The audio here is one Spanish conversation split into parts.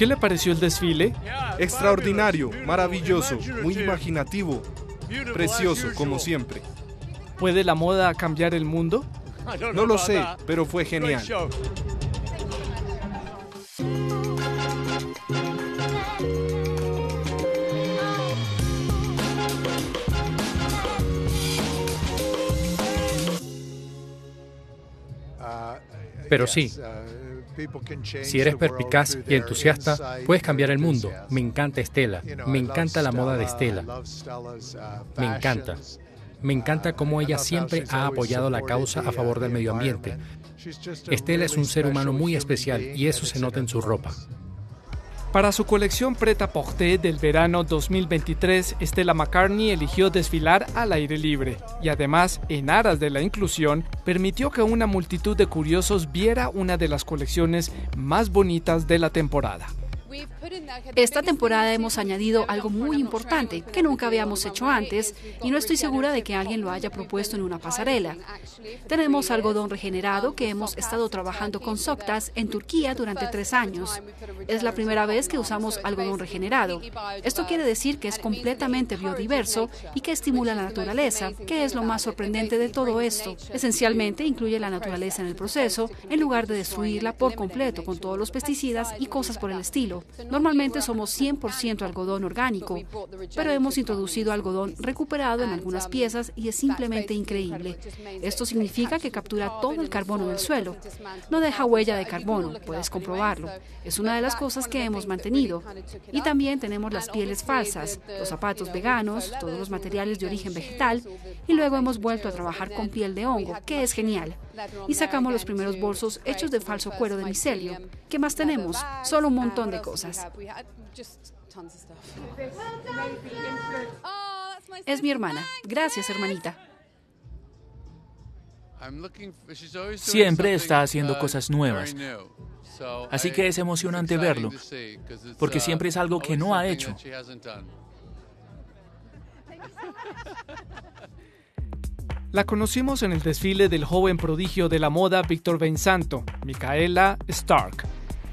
¿Qué le pareció el desfile? Extraordinario, maravilloso, muy imaginativo, precioso, como siempre. ¿Puede la moda cambiar el mundo? No lo sé, pero fue genial. Pero sí, si eres perpicaz y entusiasta, puedes cambiar el mundo. Me encanta Estela. Me encanta la moda de Estela. Me encanta. Me encanta cómo ella siempre ha apoyado la causa a favor del medio ambiente. Estela es un ser humano muy especial y eso se nota en su ropa. Para su colección Preta-Porter del verano 2023, Stella McCartney eligió desfilar al aire libre y además, en aras de la inclusión, permitió que una multitud de curiosos viera una de las colecciones más bonitas de la temporada. Esta temporada hemos añadido algo muy importante que nunca habíamos hecho antes y no estoy segura de que alguien lo haya propuesto en una pasarela. Tenemos algodón regenerado que hemos estado trabajando con Soctas en Turquía durante tres años. Es la primera vez que usamos algodón regenerado. Esto quiere decir que es completamente biodiverso y que estimula la naturaleza, que es lo más sorprendente de todo esto. Esencialmente incluye la naturaleza en el proceso en lugar de destruirla por completo con todos los pesticidas y cosas por el estilo. Normalmente somos 100% algodón orgánico, pero hemos introducido algodón recuperado en algunas piezas y es simplemente increíble. Esto significa que captura todo el carbono del suelo. No deja huella de carbono, puedes comprobarlo. Es una de las cosas que hemos mantenido. Y también tenemos las pieles falsas, los zapatos veganos, todos los materiales de origen vegetal, y luego hemos vuelto a trabajar con piel de hongo, que es genial. Y sacamos los primeros bolsos hechos de falso cuero de micelio. ¿Qué más tenemos? Solo un montón de cosas. Es mi hermana. Gracias, hermanita. Siempre está haciendo cosas nuevas. Así que es emocionante verlo, porque siempre es algo que no ha hecho. La conocimos en el desfile del joven prodigio de la moda Víctor Benzanto, Micaela Stark.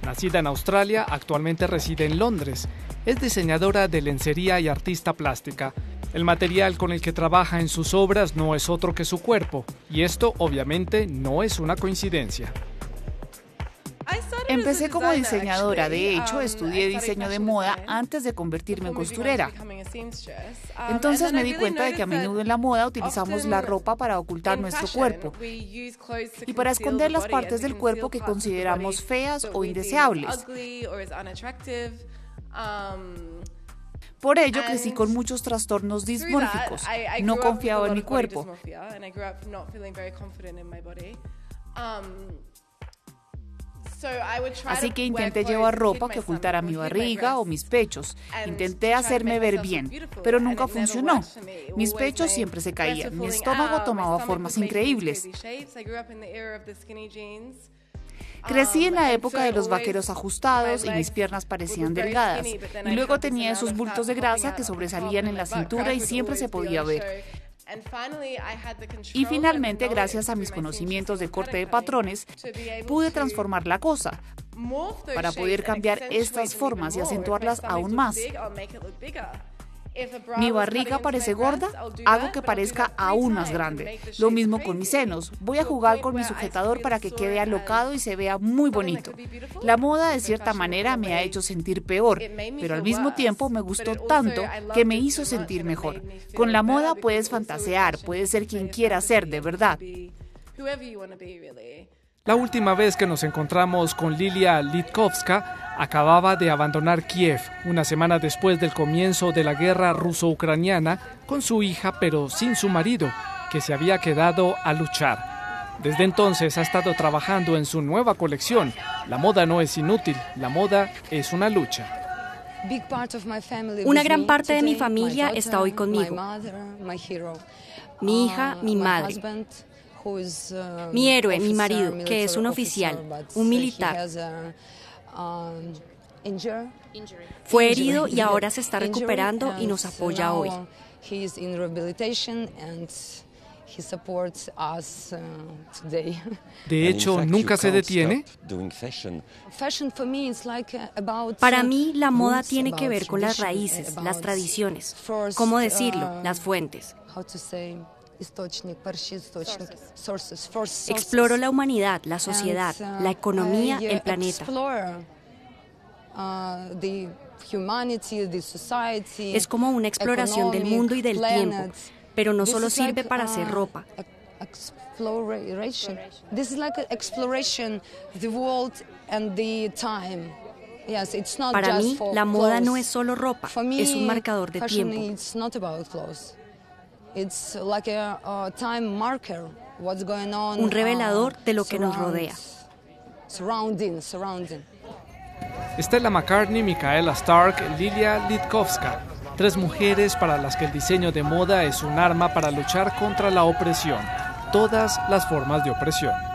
Nacida en Australia, actualmente reside en Londres. Es diseñadora de lencería y artista plástica. El material con el que trabaja en sus obras no es otro que su cuerpo, y esto obviamente no es una coincidencia. Empecé como diseñadora, de hecho estudié diseño de moda antes de convertirme en costurera. Entonces me di cuenta de que a menudo en la moda utilizamos la ropa para ocultar nuestro cuerpo y para esconder las partes del cuerpo que consideramos feas o indeseables. Por ello crecí con muchos trastornos dismórficos. No confiaba en mi cuerpo. Así que intenté llevar ropa que ocultara mi barriga o mis pechos. Intenté hacerme ver bien, pero nunca funcionó. Mis pechos siempre se caían, mi estómago tomaba formas increíbles. Crecí en la época de los vaqueros ajustados y mis piernas parecían delgadas. Y luego tenía esos bultos de grasa que sobresalían en la cintura y siempre se podía ver. Y finalmente, gracias a mis conocimientos de corte de patrones, pude transformar la cosa para poder cambiar estas formas y acentuarlas aún más. Mi barriga parece gorda, hago que parezca aún más grande. Lo mismo con mis senos. Voy a jugar con mi sujetador para que quede alocado y se vea muy bonito. La moda de cierta manera me ha hecho sentir peor, pero al mismo tiempo me gustó tanto que me hizo sentir mejor. Con la moda puedes fantasear, puedes ser quien quieras ser de verdad. La última vez que nos encontramos con Lilia Litkovska acababa de abandonar Kiev una semana después del comienzo de la guerra ruso-ucraniana con su hija pero sin su marido, que se había quedado a luchar. Desde entonces ha estado trabajando en su nueva colección. La moda no es inútil, la moda es una lucha. Una gran parte de mi familia está hoy conmigo. Mi hija, mi madre, Uh, mi héroe, mi marido, que es un oficial, un militar. Um, Fue herido y ahora se está recuperando y nos apoya hoy. De hecho, nunca se detiene. Para mí, la moda tiene que ver con las raíces, las tradiciones, ¿cómo decirlo? Uh, las fuentes. Exploro la humanidad, la sociedad, uh, la economía, el planeta. Uh, es como una exploración del mundo y del tiempo, pero no solo sirve para hacer ropa. Para mí, la moda no es solo ropa, es un marcador de tiempo. Un revelador de lo que nos rodea. Stella McCartney, Micaela Stark, Lilia Litkowska, tres mujeres para las que el diseño de moda es un arma para luchar contra la opresión, todas las formas de opresión.